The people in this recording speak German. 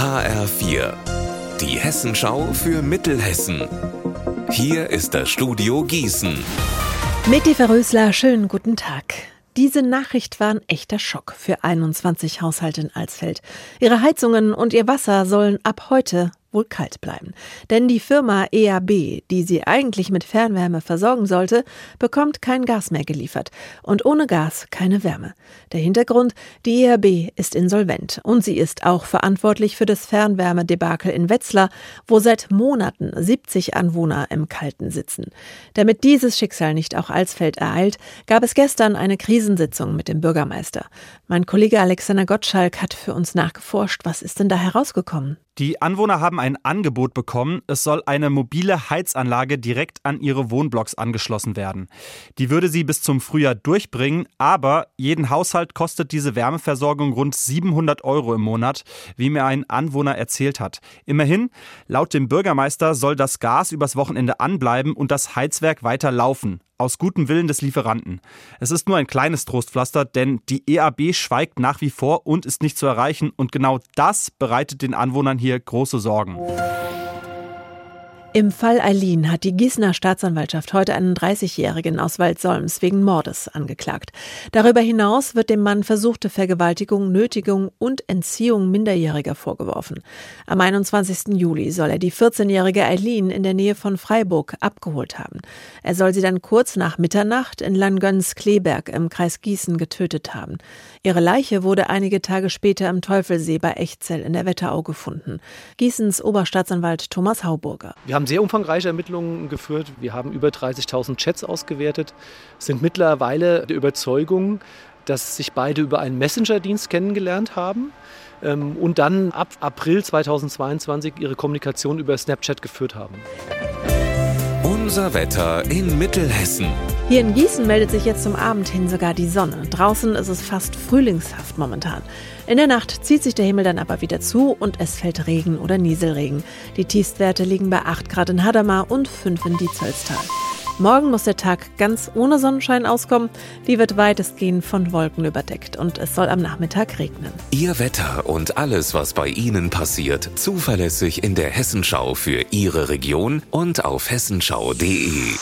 HR4, die Hessenschau für Mittelhessen. Hier ist das Studio Gießen. Mit Eva Rösler, schönen guten Tag. Diese Nachricht war ein echter Schock für 21 Haushalte in Alsfeld. Ihre Heizungen und ihr Wasser sollen ab heute wohl kalt bleiben. Denn die Firma EAB, die sie eigentlich mit Fernwärme versorgen sollte, bekommt kein Gas mehr geliefert. Und ohne Gas keine Wärme. Der Hintergrund, die EAB ist insolvent und sie ist auch verantwortlich für das Fernwärmedebakel in Wetzlar, wo seit Monaten 70 Anwohner im Kalten sitzen. Damit dieses Schicksal nicht auch Alsfeld ereilt, gab es gestern eine Krisensitzung mit dem Bürgermeister. Mein Kollege Alexander Gottschalk hat für uns nachgeforscht. Was ist denn da herausgekommen? Die Anwohner haben ein Angebot bekommen. Es soll eine mobile Heizanlage direkt an ihre Wohnblocks angeschlossen werden. Die würde sie bis zum Frühjahr durchbringen, aber jeden Haushalt kostet diese Wärmeversorgung rund 700 Euro im Monat, wie mir ein Anwohner erzählt hat. Immerhin, laut dem Bürgermeister soll das Gas übers Wochenende anbleiben und das Heizwerk weiter laufen aus gutem Willen des Lieferanten. Es ist nur ein kleines Trostpflaster, denn die EAB schweigt nach wie vor und ist nicht zu erreichen und genau das bereitet den Anwohnern hier große Sorgen. Im Fall Eileen hat die Gießener Staatsanwaltschaft heute einen 30-Jährigen aus Waldsolms wegen Mordes angeklagt. Darüber hinaus wird dem Mann versuchte Vergewaltigung, Nötigung und Entziehung Minderjähriger vorgeworfen. Am 21. Juli soll er die 14-jährige Eileen in der Nähe von Freiburg abgeholt haben. Er soll sie dann kurz nach Mitternacht in Langöns-Kleberg im Kreis Gießen getötet haben. Ihre Leiche wurde einige Tage später im Teufelsee bei Echzell in der Wetterau gefunden. Gießens Oberstaatsanwalt Thomas Hauburger. Wir haben sehr umfangreiche Ermittlungen geführt. Wir haben über 30.000 Chats ausgewertet, sind mittlerweile der Überzeugung, dass sich beide über einen Messenger-Dienst kennengelernt haben ähm, und dann ab April 2022 ihre Kommunikation über Snapchat geführt haben. Unser Wetter in Mittelhessen. Hier in Gießen meldet sich jetzt zum Abend hin sogar die Sonne. Draußen ist es fast frühlingshaft momentan. In der Nacht zieht sich der Himmel dann aber wieder zu und es fällt Regen oder Nieselregen. Die Tiefstwerte liegen bei 8 Grad in Hadamar und 5 in Dietzelstal. Morgen muss der Tag ganz ohne Sonnenschein auskommen. Die wird weitestgehend von Wolken überdeckt und es soll am Nachmittag regnen. Ihr Wetter und alles, was bei Ihnen passiert, zuverlässig in der Hessenschau für Ihre Region und auf hessenschau.de.